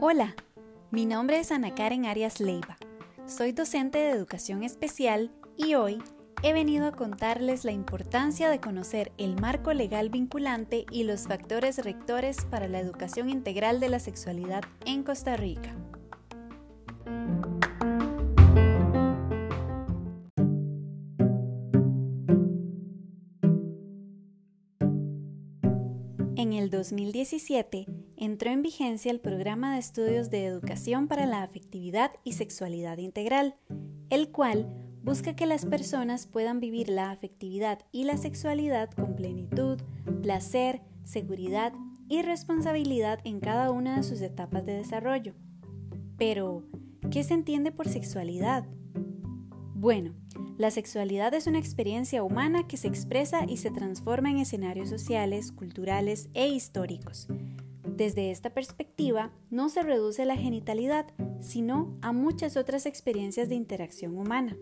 Hola, mi nombre es Ana Karen Arias Leiva. Soy docente de educación especial y hoy he venido a contarles la importancia de conocer el marco legal vinculante y los factores rectores para la educación integral de la sexualidad en Costa Rica. En el 2017 entró en vigencia el Programa de Estudios de Educación para la Afectividad y Sexualidad Integral, el cual busca que las personas puedan vivir la afectividad y la sexualidad con plenitud, placer, seguridad y responsabilidad en cada una de sus etapas de desarrollo. Pero, ¿qué se entiende por sexualidad? Bueno, la sexualidad es una experiencia humana que se expresa y se transforma en escenarios sociales, culturales e históricos. Desde esta perspectiva, no se reduce la genitalidad, sino a muchas otras experiencias de interacción humana.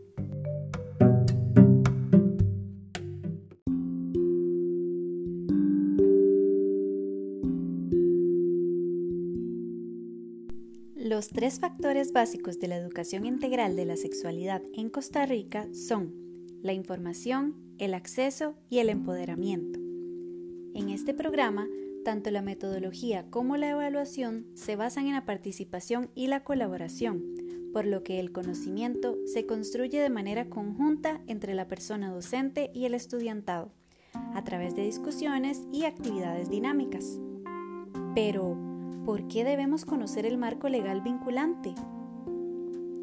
Los tres factores básicos de la educación integral de la sexualidad en Costa Rica son la información, el acceso y el empoderamiento. En este programa, tanto la metodología como la evaluación se basan en la participación y la colaboración, por lo que el conocimiento se construye de manera conjunta entre la persona docente y el estudiantado, a través de discusiones y actividades dinámicas. Pero, ¿por qué debemos conocer el marco legal vinculante?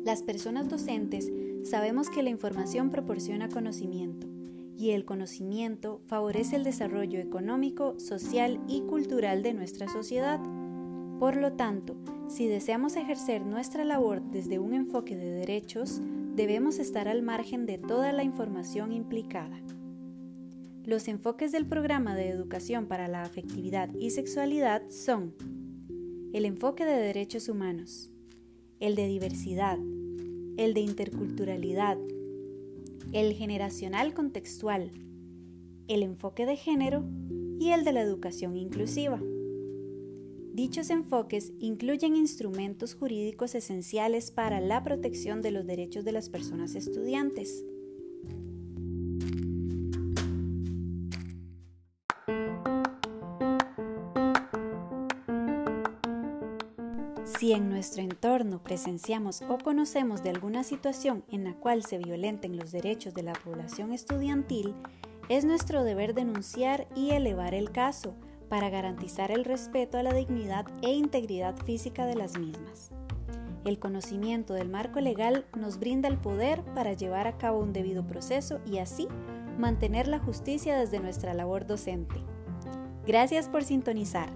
Las personas docentes sabemos que la información proporciona conocimiento y el conocimiento favorece el desarrollo económico, social y cultural de nuestra sociedad. Por lo tanto, si deseamos ejercer nuestra labor desde un enfoque de derechos, debemos estar al margen de toda la información implicada. Los enfoques del programa de educación para la afectividad y sexualidad son el enfoque de derechos humanos, el de diversidad, el de interculturalidad, el generacional contextual, el enfoque de género y el de la educación inclusiva. Dichos enfoques incluyen instrumentos jurídicos esenciales para la protección de los derechos de las personas estudiantes, Si en nuestro entorno presenciamos o conocemos de alguna situación en la cual se violenten los derechos de la población estudiantil, es nuestro deber denunciar y elevar el caso para garantizar el respeto a la dignidad e integridad física de las mismas. El conocimiento del marco legal nos brinda el poder para llevar a cabo un debido proceso y así mantener la justicia desde nuestra labor docente. Gracias por sintonizar.